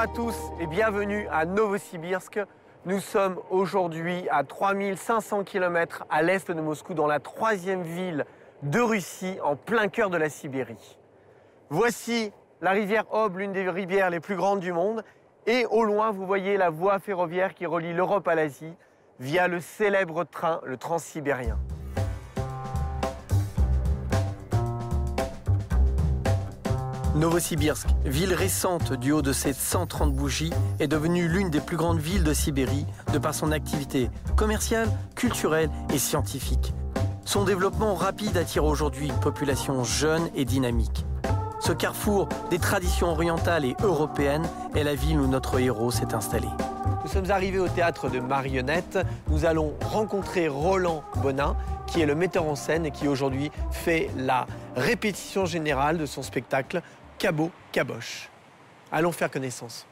À tous et bienvenue à Novosibirsk. Nous sommes aujourd'hui à 3500 km à l'est de Moscou, dans la troisième ville de Russie, en plein cœur de la Sibérie. Voici la rivière Ob, l'une des rivières les plus grandes du monde. Et au loin, vous voyez la voie ferroviaire qui relie l'Europe à l'Asie via le célèbre train, le transsibérien. Novosibirsk, ville récente du haut de ses 130 bougies, est devenue l'une des plus grandes villes de Sibérie de par son activité commerciale, culturelle et scientifique. Son développement rapide attire aujourd'hui une population jeune et dynamique. Ce carrefour des traditions orientales et européennes est la ville où notre héros s'est installé. Nous sommes arrivés au théâtre de marionnettes. Nous allons rencontrer Roland Bonin, qui est le metteur en scène et qui aujourd'hui fait la répétition générale de son spectacle Cabot Caboche. Allons faire connaissance.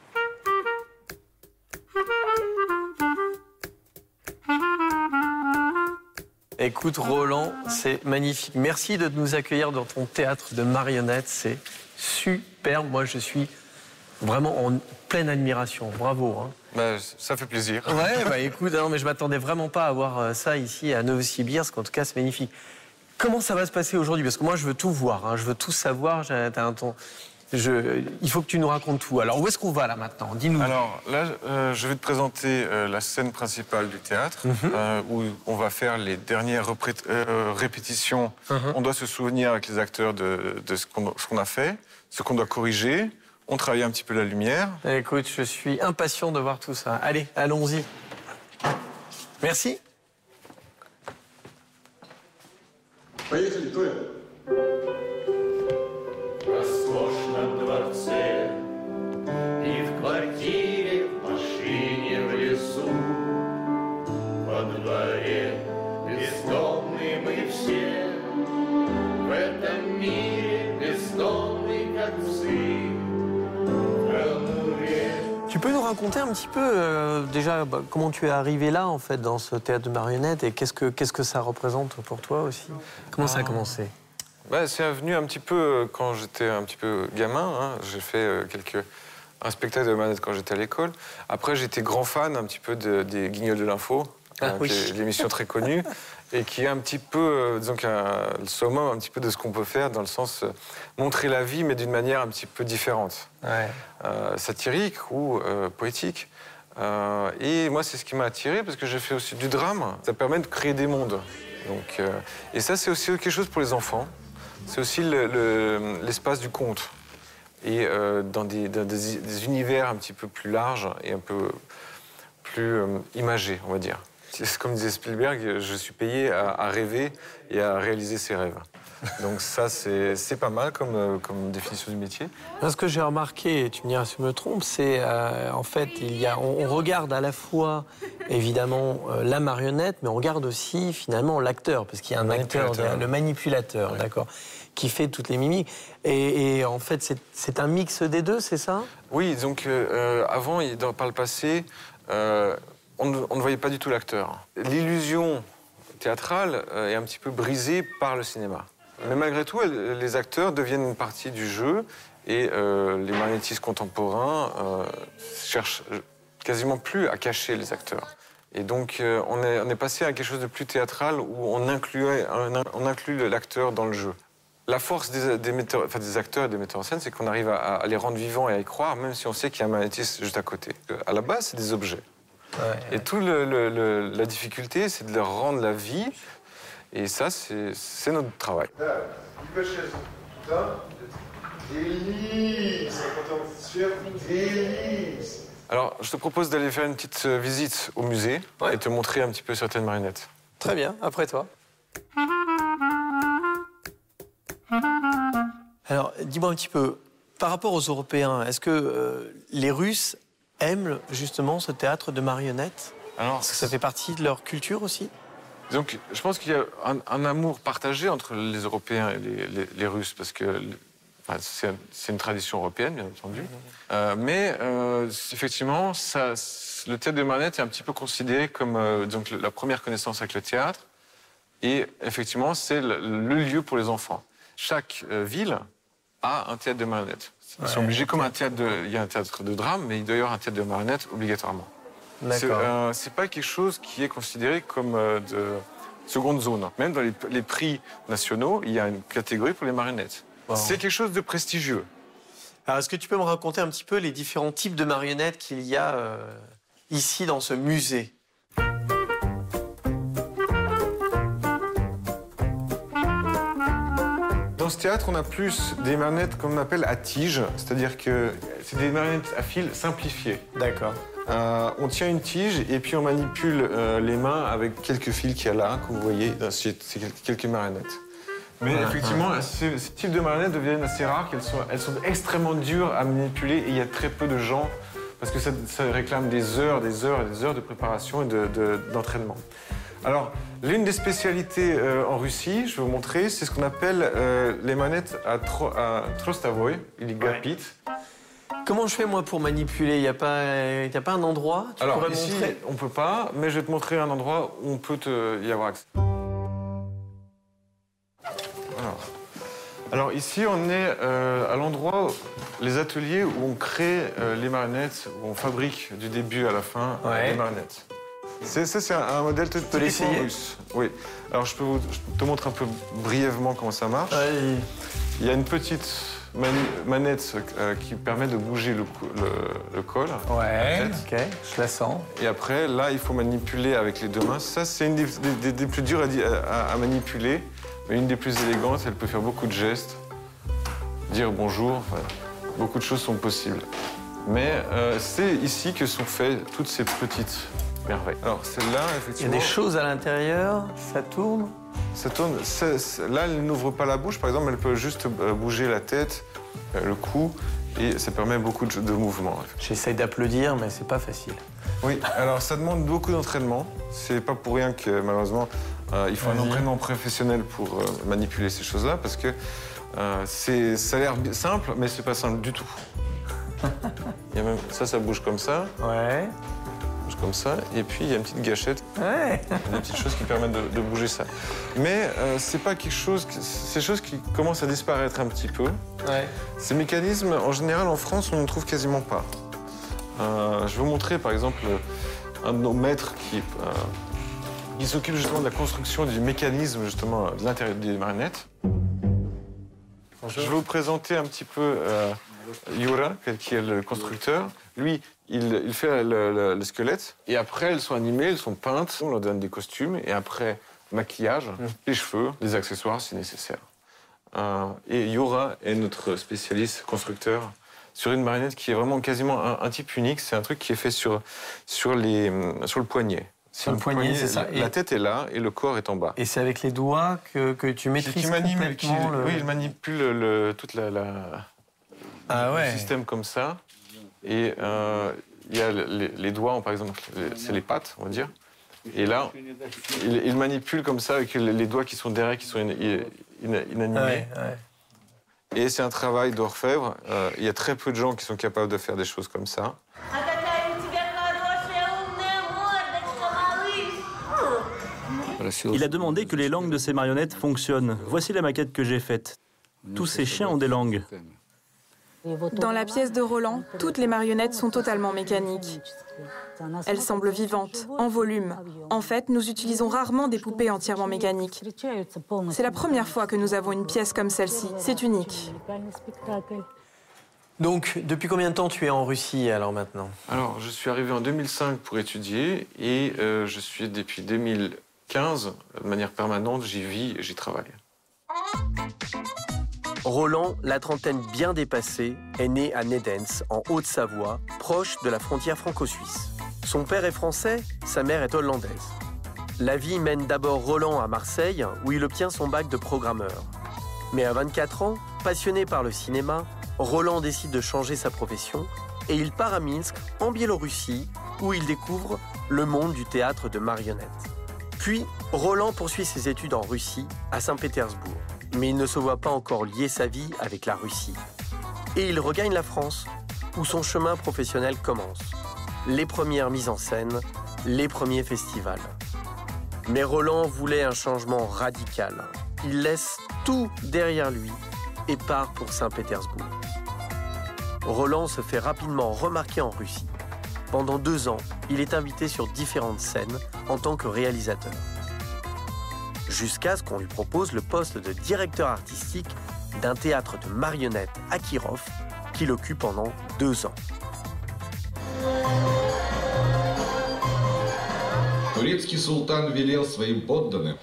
Écoute Roland, c'est magnifique. Merci de nous accueillir dans ton théâtre de marionnettes. C'est superbe. Moi, je suis vraiment en pleine admiration. Bravo. Hein. Bah, ça fait plaisir. Ouais, bah écoute, non, mais je m'attendais vraiment pas à voir euh, ça ici à Novosibirsk. En tout cas, c'est magnifique. Comment ça va se passer aujourd'hui? Parce que moi, je veux tout voir, hein. je veux tout savoir. J'ai un ton. Je... Il faut que tu nous racontes tout. Alors, où est-ce qu'on va là maintenant? Dis-nous. Alors là, euh, je vais te présenter euh, la scène principale du théâtre, Mhm. euh, où on va faire les dernières repré- répétitions. Mhm. On doit se souvenir avec les acteurs de, de ce qu'on ce qu'on a fait, ce qu'on doit corriger. On travaille un petit peu la lumière. Écoute, je suis impatient de voir tout ça. Allez, allons-y. Merci. Поехали, Толя. Raconter un petit peu euh, déjà bah, comment tu es arrivé là en fait dans ce théâtre de marionnettes et qu'est-ce que qu'est-ce que ça représente pour toi aussi? Comment ça a commencé? Bah, c'est venu un petit peu euh, quand j'étais un petit peu gamin. hein. J'ai fait euh, quelques un spectacle de manette quand j'étais à l'école. Après, j'étais grand fan un petit peu de- des Guignols de l'info, Ah euh, oui. est l'émission très connue et qui est un petit peu, euh, disons, le summum un petit peu de ce qu'on peut faire dans le sens euh, montrer la vie, mais d'une manière un petit peu différente, Ouais. Euh, satirique ou euh, poétique. Euh, et moi, c'est ce qui m'a attiré parce que j'ai fait aussi du drame. Ça permet de créer des mondes. Donc, euh, et ça, c'est aussi quelque chose pour les enfants. C'est aussi le- le- l'espace du conte. Et euh, dans, des, dans des- des univers un petit peu plus larges et un peu plus euh, imagés, on va dire. Comme disait Spielberg, je suis payé à, à rêver et à réaliser ses rêves. Donc ça, c'est pas mal comme, euh, comme définition du métier. Ce que j'ai remarqué, et tu me diras si je me trompe, c'est euh, en fait il y a on, on regarde à la fois évidemment euh, la marionnette, mais on regarde aussi finalement l'acteur parce qu'il y a un acteur, le manipulateur, d'accord, qui fait toutes les mimiques. Et, et en fait c'est- un mix des deux, c'est ça? Oui, donc euh, avant, dans- par le passé, on, ne, voyait pas du tout l'acteur. L'illusion théâtrale euh, est un petit peu brisée par le cinéma. Mais malgré tout, les acteurs deviennent une partie du jeu et euh, les marionnettistes contemporains euh, cherchent quasiment plus à cacher les acteurs. Et donc, on, est, passé à quelque chose de plus théâtral où on, incluait, inclut l'acteur dans le jeu. La force des, acteurs et des metteurs en scène, c'est qu'on arrive à, à les rendre vivants et à y croire, même si on sait qu'il y a un magnétisme juste à côté. À la base, c'est des objets. Et toute la difficulté, c'est de leur rendre la vie. Et ça, c'est notre travail. Alors, je te propose d'aller faire une petite euh, visite au musée et te montrer un petit peu certaines marionnettes. Très bien, après toi. Alors, dis-moi un petit peu, par rapport aux Européens, est-ce que euh, les Russes aiment justement ce théâtre de marionnettes Alors, Est-ce que ça fait partie de leur culture aussi Donc, je pense qu'il y a un, un amour partagé entre les Européens et les, les- les Russes, parce que enfin, c'est une tradition européenne, bien entendu. Euh, mais euh, effectivement, ça, le théâtre de marionnettes est un petit peu considéré comme euh, donc, la première connaissance avec le théâtre. Et effectivement, c'est le, le lieu pour les enfants. Chaque ville a un théâtre de marionnettes. Ils sont Ouais, obligés, comme un théâtre de, il y a un théâtre de drame, mais il doit y avoir un théâtre de marionnettes obligatoirement. C'est euh, pas quelque chose qui est considéré comme euh, de seconde zone. Même dans les, les prix nationaux, il y a une catégorie pour les marionnettes. Wow. C'est quelque chose de prestigieux. Alors, est-ce que tu peux me raconter un petit peu les différents types de marionnettes qu'il y a euh, ici dans ce musée? Dans ce théâtre, on a plus des marionnettes qu'on appelle à tige, c'est-à-dire que c'est des marionnettes à fil simplifiées. D'accord. Euh, on tient une tige et puis on manipule euh, les mains avec quelques fils qu'il y a là, que vous voyez, euh, c'est c'est quel- quelques marionnettes. Mais effectivement, ce, ce type de marionnettes deviennent assez rares, sont, elles sont extrêmement dures à manipuler et il y a très peu de gens, parce que ça, ça réclame des heures, des heures et des heures de préparation et de- de- d'entraînement. Alors, l'une des spécialités euh, en Russie, je vais vous montrer, c'est ce qu'on appelle euh, les manettes à, tro, à trostavoy, il gapit. Comment je fais moi pour manipuler? Il n'y a, pas- y a pas un endroit? Tu Alors pourrais ici, montrer? on peut pas, mais je vais te montrer un endroit où on peut te- y avoir accès. Alors, Alors, ici, on est euh, à l'endroit, les ateliers où on crée les marionnettes, où on fabrique du début à la fin Ouais. les marionnettes. C'est, ça, c'est un, un modèle tout- russe. Oui. Alors, je peux vous, je te montre un peu brièvement comment ça marche. Il y a une petite mani- manette euh, qui permet de bouger le, cou- le- le col. Ouais, ok, je la sens. Et après, là, il faut manipuler avec les deux mains. Ça, c'est une des, des- des- des plus dures à, di- à- à manipuler, mais une des plus élégantes. Elle peut faire beaucoup de gestes, dire bonjour. enfin, beaucoup de choses sont possibles. Mais euh, c'est ici que sont faites toutes ces petites merveilles. Alors, celle-là, Il y a effectivement, des choses à l'intérieur, ça tourne. ça tourne. là, elle n'ouvre pas la bouche, par exemple, elle peut juste euh, bouger la tête, euh, le cou, et ça permet beaucoup de, de mouvements. J'essaye d'applaudir, mais c'est pas facile. Oui, alors ça demande beaucoup d'entraînement. C'est pas pour rien que malheureusement euh, il faut un entraînement professionnel pour euh, manipuler ces choses-là parce que euh, c'est ça a l'air simple, mais c'est pas simple du tout. Il y a même ça, ça bouge comme ça, Ouais. Comme ça, et puis il y a une petite gâchette, Ouais. des petites choses qui permettent de, de bouger ça. Mais euh, c'est pas quelque chose, des choses qui commencent à disparaître un petit peu. Ouais. Ces mécanismes, en général, en France, on ne trouve quasiment pas. Euh, je vais vous montrer, par exemple, un de nos maîtres qui, euh, qui s'occupe justement de la construction du mécanisme, justement, de l'intérieur des marionnettes. Je vais vous présenter un petit peu Yura, qui est le constructeur. Lui, il, il fait le, le- le squelette, et après, elles sont animées, elles sont peintes, on leur donne des costumes, et après, maquillage, les cheveux, les accessoires si nécessaire. Euh, et Yura est notre spécialiste constructeur sur une marionnette qui est vraiment quasiment un, un type unique. C'est un truc qui est fait sur, sur, les, sur le poignet. Sur le poignet, c'est ça. La Et- tête est là et le corps est en bas. Et c'est avec les doigts que, que tu maîtrises qui manipule, qui- complètement le... Oui, il manipule le, toute la, la- Ah ouais. le système comme ça. Et euh, il y a les, doigts, par exemple, c'est les pattes, on va dire. Et là, il, il, manipule comme ça avec les doigts qui sont derrière, qui sont inanimés. Et c'est un travail d'orfèvre. Euh, il y a très peu de gens qui sont capables de faire des choses comme ça. Il a demandé que les langues de ses marionnettes fonctionnent. Voici la maquette que j'ai faite. Tous ces chiens ont des langues. Dans la pièce de Roland, toutes les marionnettes sont totalement mécaniques. Elles semblent vivantes, en volume. En fait, nous utilisons rarement des poupées entièrement mécaniques. C'est la première fois que nous avons une pièce comme celle-ci. C'est unique. Donc, depuis combien de temps tu es en Russie alors maintenant? Alors, je suis arrivé en 2005 pour étudier et euh, je suis depuis 2015 de manière permanente. J'y vis et j'y travaille. Roland, la trentaine bien dépassée, est né à Nedens, en Haute-Savoie, proche de la frontière franco-suisse. Son père est français, sa mère est hollandaise. La vie mène d'abord Roland à Marseille, où il obtient son bac de programmeur. Mais à 24 ans, passionné par le cinéma, Roland décide de changer sa profession et il part à Minsk, en Biélorussie, où il découvre le monde du théâtre de marionnettes. Puis, Roland poursuit ses études en Russie, à Saint-Pétersbourg. Mais il ne se voit pas encore lier sa vie avec la Russie. Et il regagne la France, où son chemin professionnel commence. Les premières mises en scène, les premiers festivals. Mais Roland voulait un changement radical. Il laisse tout derrière lui et part pour Saint-Pétersbourg. Roland se fait rapidement remarquer en Russie. Pendant deux ans, il est invité sur différentes scènes en tant que réalisateur Jusqu'à ce qu'on lui propose le poste de directeur artistique d'un théâtre de marionnettes à Kirov, qu'il occupe pendant deux ans. Турецкий султан велел своим подданным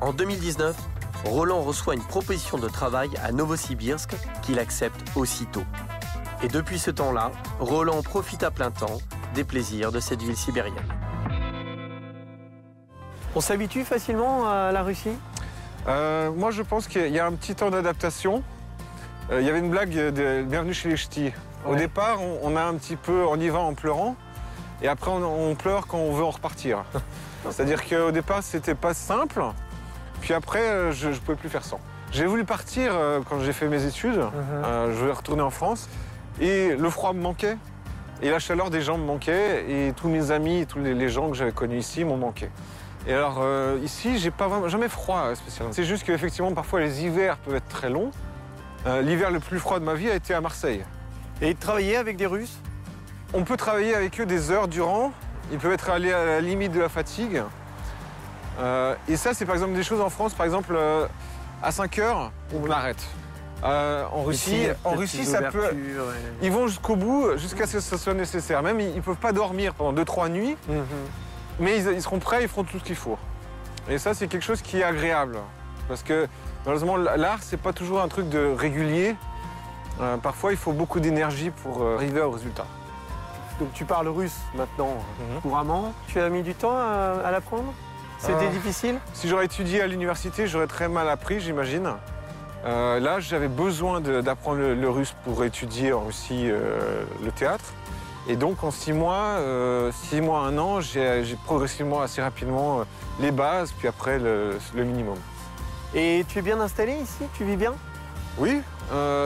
En 2019, Roland reçoit une proposition de travail à Novosibirsk qu'il accepte aussitôt. Et depuis ce temps-là, Roland profite à plein temps des plaisirs de cette ville sibérienne. On s'habitue facilement à la Russie? Euh, moi, je pense qu'il y a un petit temps d'adaptation. Euh, il y avait une blague de Bienvenue chez les Ch'tis. Au départ, on, on a un petit peu, on y va en pleurant, et après on, on pleure quand on veut en repartir. C'est-à-dire qu'au départ, c'était pas simple, puis après, euh, je ne pouvais plus faire sans. J'ai voulu partir euh, quand j'ai fait mes études. Euh, je voulais retourner en France, et le froid me manquait, et la chaleur des gens me manquait, et tous mes amis, et tous les, gens que j'avais connus ici m'ont manqué. Et alors euh, ici, j'ai pas vraiment, jamais froid euh, spécialement. C'est juste qu'effectivement, parfois les hivers peuvent être très longs. Euh, L'hiver le plus froid de ma vie a été à Marseille. Et travailler avec des Russes? On peut travailler avec eux des heures durant. Ils peuvent être allés à la limite de la fatigue. Euh, et ça, c'est par exemple des choses en France, par exemple, à 5 heures, on arrête. Euh, en Russie, en des ça peut. et- Ils vont jusqu'au bout, jusqu'à ce que ce soit nécessaire. Même, ils ne peuvent pas dormir pendant 2-3 nuits. Mhm. Mais ils, ils seront prêts, ils feront tout ce qu'il faut. Et ça, c'est quelque chose qui est agréable. Parce que malheureusement, l'art, c'est pas toujours un truc de régulier. Euh, parfois, il faut beaucoup d'énergie pour euh, arriver au résultat. Donc tu parles russe maintenant Mhm. couramment. Tu as mis du temps à, à l'apprendre? C'était Euh, difficile? Si j'aurais étudié à l'université, j'aurais très mal appris, j'imagine. Euh, là, j'avais besoin d'apprendre le, le russe pour étudier en Russie euh, le théâtre. Et donc, en six mois, euh, six mois, un an, j'ai progressivement, assez rapidement, les bases, puis après le- le minimum. Et tu es bien installé ici? Tu vis bien? Oui,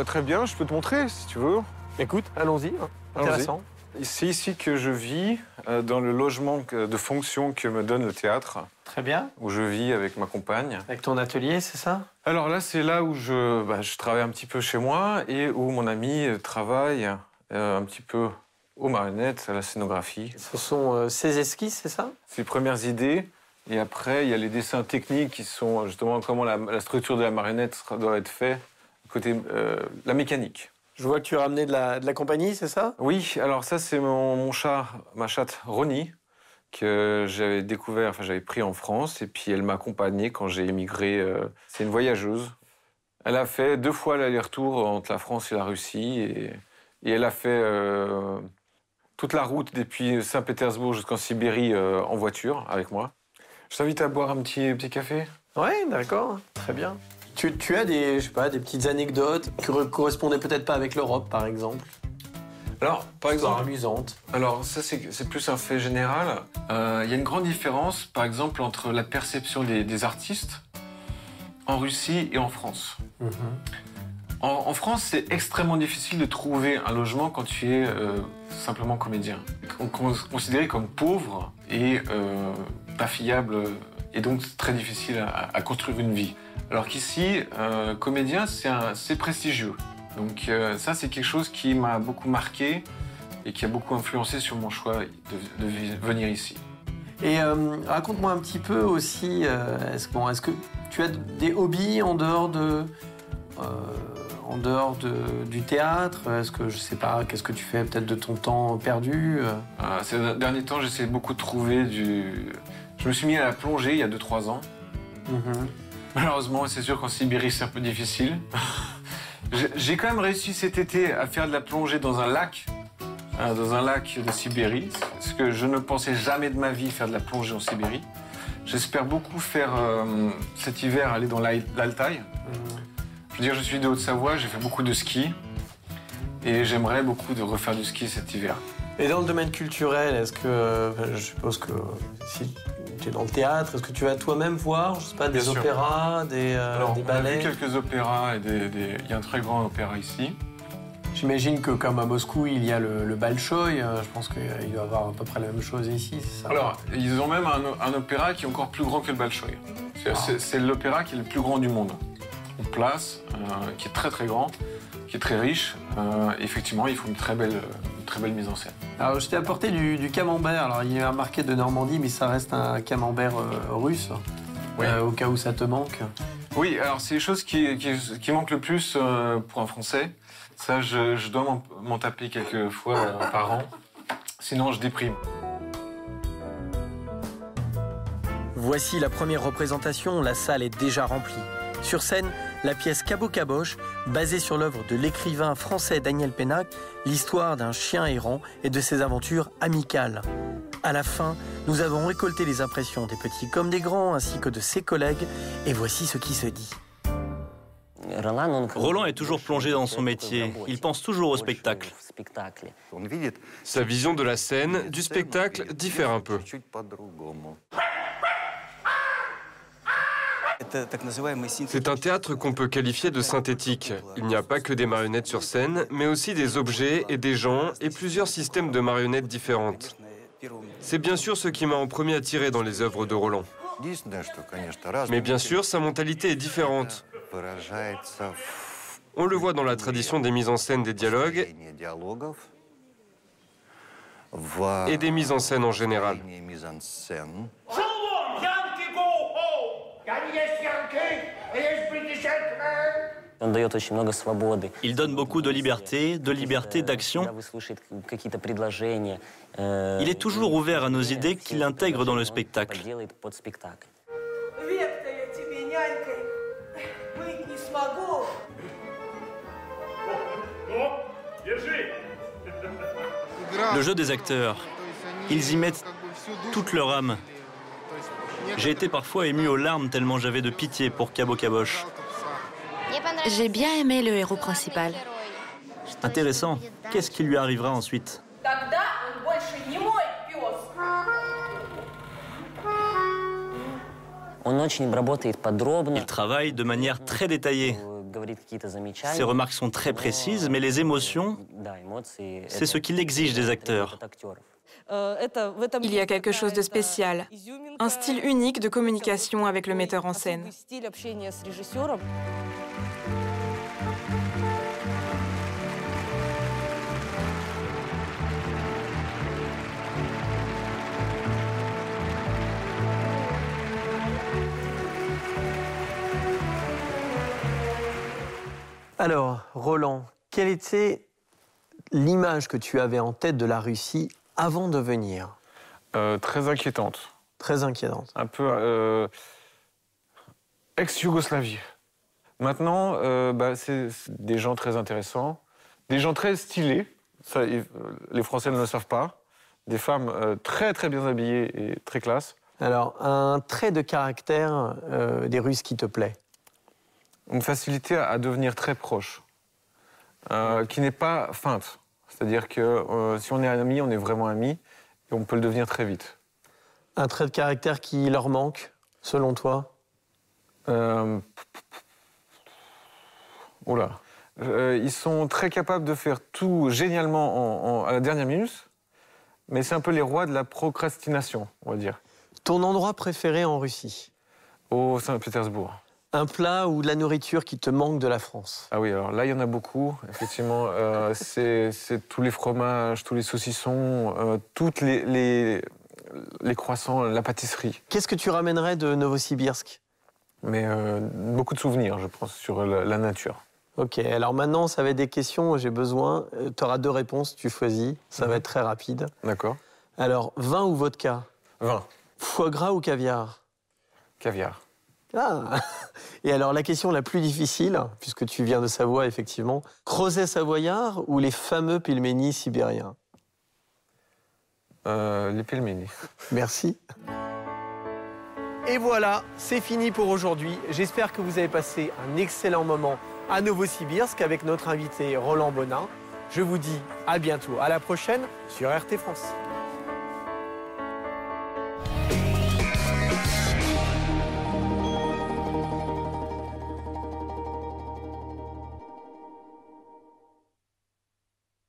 très bien, je peux te montrer si tu veux. Écoute, allons-y. hein. Allons-y. Intéressant. C'est ici que je vis, dans le logement de fonction que me donne le théâtre, Très bien. où je vis avec ma compagne. Avec ton atelier, c'est ça? Alors là, c'est là où je, bah, je travaille un petit peu chez moi et où mon ami euh, travaille euh, un petit peu aux marionnettes, à la scénographie. Ce sont euh, ces esquisses, c'est ça? Ses premières idées. Et après, il y a les dessins techniques qui sont justement comment la, la structure de la marionnette sera- doit être faite, côté euh, la mécanique. Je vois que tu as ramené de la, de la compagnie, c'est ça? Oui, alors ça c'est mon, mon chat, ma chatte Ronnie, que j'avais découvert, enfin j'avais pris en France, et puis elle m'a accompagné quand j'ai émigré. euh, c'est une voyageuse. Elle a fait deux fois l'aller-retour entre la France et la Russie, et, et elle a fait euh, toute la route depuis Saint-Pétersbourg jusqu'en Sibérie euh, en voiture avec moi. Je t'invite à boire un petit, petit café. Ouais, d'accord. Très bien. Tu, tu as des, je sais pas, des petites anecdotes qui ne correspondaient peut-être pas avec l'Europe, par exemple? Alors, par exemple, amusante. Alors ça c'est plus un fait général. Euh, Il y a une grande différence par exemple entre la perception des, des artistes en Russie et en France. En, en France c'est extrêmement difficile de trouver un logement quand tu es euh, simplement comédien. On on est considéré comme pauvre et euh, pas fiable et donc très difficile à, à construire une vie. Alors qu'ici, comédien c'est prestigieux. Donc euh, ça c'est quelque chose qui m'a beaucoup marqué et qui a beaucoup influencé sur mon choix de, venir ici. Et euh, raconte-moi un petit peu aussi, euh, est-ce bon, est-ce que tu as des hobbies en dehors de, en dehors de, du théâtre? Est-ce que je sais pas, qu'est-ce que tu fais peut-être de ton temps perdu ces derniers temps, j'essaie beaucoup de trouver du... Je me suis mis à la plongée il y a 2-3 ans. Mhm. Malheureusement, c'est sûr qu'en Sibérie, c'est un peu difficile. J'ai- quand même réussi cet été à faire de la plongée dans un lac, hein, dans un lac de Sibérie, ce que je ne pensais jamais de ma vie faire de la plongée en Sibérie. J'espère beaucoup faire euh, cet hiver aller dans l'Al- l'Altaï. Je veux dire, je suis de Haute-Savoie, j'ai fait beaucoup de ski et j'aimerais beaucoup de refaire du ski cet hiver. Et dans le domaine culturel, est-ce que, euh, je suppose que si tu es dans le théâtre, est-ce que tu vas toi-même voir, je sais pas, des Bien sûr. opéras, des, euh, Alors, des on a vu ballets quelques opéras et des- des- il y a un très grand opéra ici. J'imagine que comme à Moscou, il y a le, le euh, je pense qu'il doit y avoir à peu près la même chose ici, c'est ça? Alors, ils ont même un, un opéra qui est encore plus grand que le Bolchoï. C'est c'est l'opéra qui est le plus grand du monde. En place, euh, qui est très très grand, qui est très riche. Euh, effectivement, il faut une très belle, très belle mise en scène. Alors, je t'ai apporté du, du camembert. Alors, il y a marqué de Normandie, mais ça reste un camembert euh, russe, Oui. euh, au cas où ça te manque. Oui, alors c'est les choses qui, qui, qui manquent le plus euh, pour un Français. Ça, je, je dois m'en- taper quelques fois euh, par an. Sinon, je déprime. Voici la première représentation, la salle est déjà remplie. Sur scène, la pièce Cabot Caboche, basée sur l'œuvre de l'écrivain français Daniel Pénac, l'histoire d'un chien errant et de ses aventures amicales. À la fin, nous avons récolté les impressions des petits comme des grands, ainsi que de ses collègues, et voici ce qui se dit. Roland est toujours plongé dans son métier. Il pense toujours au spectacle. Sa vision de la scène, du spectacle, diffère un peu. C'est un théâtre qu'on peut qualifier de synthétique. Il n'y a pas que des marionnettes sur scène, mais aussi des objets et des gens et plusieurs systèmes de marionnettes différentes. C'est bien sûr ce qui m'a en premier attiré dans les œuvres de Roland. Mais bien sûr, sa mentalité est différente. On le voit dans la tradition des mises en scène des dialogues et des mises en scène en général. Il donne beaucoup de liberté, de liberté d'action. Il est toujours ouvert à nos idées qu'il intègre dans le spectacle. Le jeu des acteurs, ils y mettent toute leur âme. J'ai été parfois ému aux larmes tellement j'avais de pitié pour Cabo Caboche. J'ai bien aimé le héros principal. Intéressant. Qu'est-ce qui lui arrivera ensuite? Il travaille de manière très détaillée. Ses remarques sont très précises, mais les émotions, c'est ce qu'il exige des acteurs. Il y a quelque chose de spécial, un style unique de communication avec le metteur en scène. Alors, Roland, quelle était l'image que tu avais en tête de la Russie avant de venir Euh, très inquiétante. Très inquiétante. Un peu euh, ex-Yougoslavie. Maintenant, euh, bah, c'est des gens très intéressants, des gens très stylés. Ça, les Français ne le savent pas. Des femmes très très bien habillées et très classe. Alors, un trait de caractère des Russes qui te plaît? Une facilité à, devenir très proche, qui n'est pas feinte. C'est-à-dire que euh, si on est amis, on est vraiment amis et on peut le devenir très vite. Un trait de caractère qui leur manque, selon toi? Euh, Oula. Euh, ils sont très capables de faire tout génialement en- en- à la dernière minute, mais c'est un peu les rois de la procrastination, on va dire, Ton endroit préféré en Russie? Au Saint-Pétersbourg. Un plat ou de la nourriture qui te manque de la France? Ah oui, alors là, il y en a beaucoup, effectivement. Euh, c'est tous les fromages, tous les saucissons, euh, toutes les, les, les croissants, la pâtisserie. Qu'est-ce que tu ramènerais de Novosibirsk? Mais euh, beaucoup de souvenirs, je pense, sur la, la nature. Ok, alors maintenant, ça va être des questions, j'ai besoin. tu auras deux réponses, tu choisis. Ça va être très rapide. D'accord Alors, vin ou vodka? Vin, Foie gras ou caviar? Caviar. Ah Et alors, la question la plus difficile, puisque tu viens de Savoie, effectivement, crozet savoyard ou les fameux pilménis sibériens? Euh, les pelmeni. Merci. Et voilà, c'est fini pour aujourd'hui. J'espère que vous avez passé un excellent moment à Novosibirsk avec notre invité Roland Bonin. Je vous dis à bientôt, à la prochaine sur RT France.